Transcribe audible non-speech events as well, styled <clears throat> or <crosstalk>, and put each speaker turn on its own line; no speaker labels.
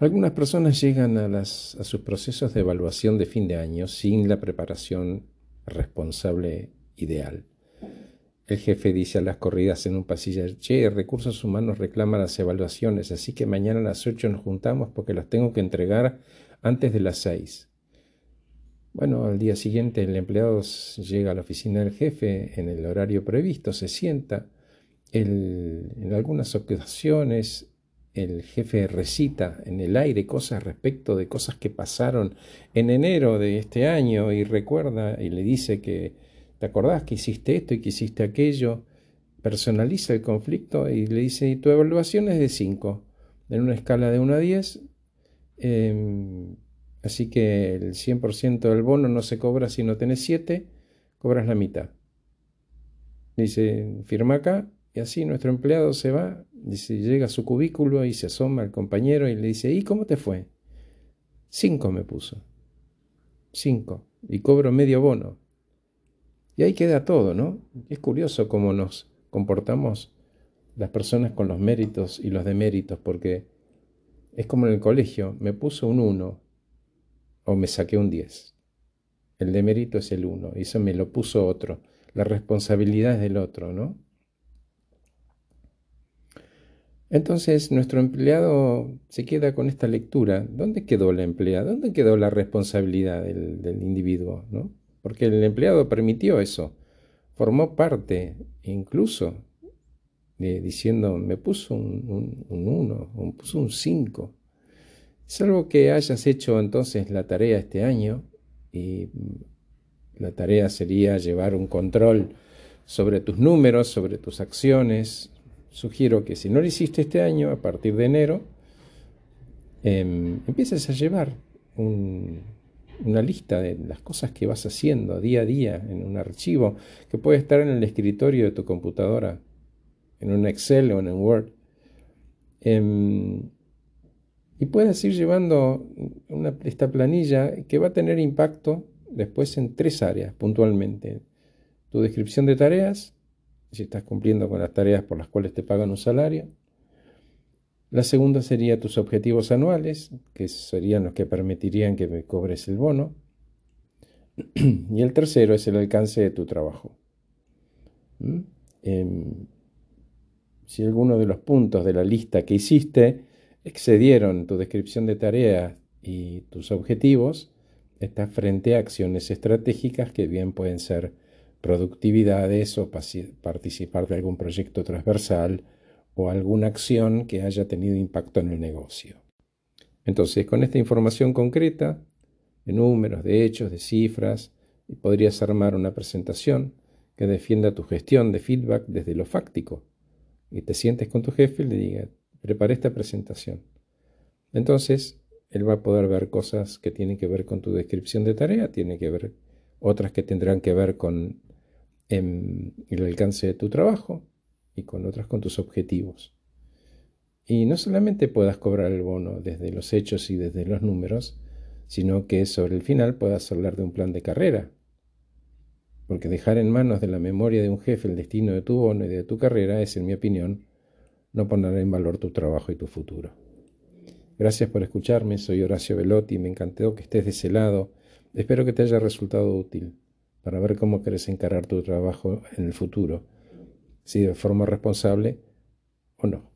Algunas personas llegan a, sus procesos de evaluación de fin de año sin la preparación responsable ideal. El jefe dice a las corridas en un pasillo, che, recursos humanos reclama las evaluaciones, así que mañana a las ocho nos juntamos porque las tengo que entregar antes de las seis. Bueno, al día siguiente el empleado llega a la oficina del jefe en el horario previsto, se sienta. en algunas ocasiones el jefe recita en el aire cosas respecto de cosas que pasaron en enero de este año y recuerda y le dice que te acordás que hiciste esto y que hiciste aquello, personaliza el conflicto y le dice, tu evaluación es de 5, en una escala de 1 a 10, em, así que el 100% del bono no se cobra si no tenés 7, cobras la mitad. Dice, firma acá y así nuestro empleado se va, llega a su cubículo y se asoma al compañero y le dice, ¿y cómo te fue? Cinco me puso. Cinco. Y cobro medio bono. Y ahí queda todo, ¿no? Es curioso cómo nos comportamos las personas con los méritos y los deméritos, porque es como en el colegio, me puso un uno o me saqué un 10. El demérito es el uno, y eso me lo puso otro. La responsabilidad es del otro, ¿no? Entonces nuestro empleado se queda con esta lectura. ¿Dónde quedó la empleada? ¿Dónde quedó la responsabilidad del, individuo? ¿no? Porque el empleado permitió eso, formó parte incluso diciendo, me puso un 1, me puso un 5. Salvo que hayas hecho entonces la tarea este año y la tarea sería llevar un control sobre tus números, sobre tus acciones, sugiero que si no lo hiciste este año, a partir de enero, em, empieces a llevar una lista de las cosas que vas haciendo día a día en un archivo que puede estar en el escritorio de tu computadora, en un Excel o en un Word. Em, y puedes ir llevando esta planilla que va a tener impacto después en tres áreas puntualmente. Tu descripción de tareas, si estás cumpliendo con las tareas por las cuales te pagan un salario. La segunda sería tus objetivos anuales, que serían los que permitirían que me cobres el bono. <clears throat> Y el tercero es el alcance de tu trabajo. ¿Mm? Em, si alguno de los puntos de la lista que hiciste excedieron tu descripción de tareas y tus objetivos, estás frente a acciones estratégicas que bien pueden ser productividades o participar de algún proyecto transversal o alguna acción que haya tenido impacto en el negocio. Entonces, con esta información concreta, de números, de hechos, de cifras, podrías armar una presentación que defienda tu gestión de feedback desde lo fáctico. Y te sientes con tu jefe y le digas, preparé esta presentación. Entonces, él va a poder ver cosas que tienen que ver con tu descripción de tarea, tiene que ver otras que tendrán que ver con en el alcance de tu trabajo y con otras con tus objetivos. Y no solamente puedas cobrar el bono desde los hechos y desde los números, sino que sobre el final puedas hablar de un plan de carrera. Porque dejar en manos de la memoria de un jefe el destino de tu bono y de tu carrera es, en mi opinión, no poner en valor tu trabajo y tu futuro. Gracias por escucharme, soy Horacio Velotti, me encantó que estés de ese lado, espero que te haya resultado útil para ver cómo quieres encarar tu trabajo en el futuro, si de forma responsable o no.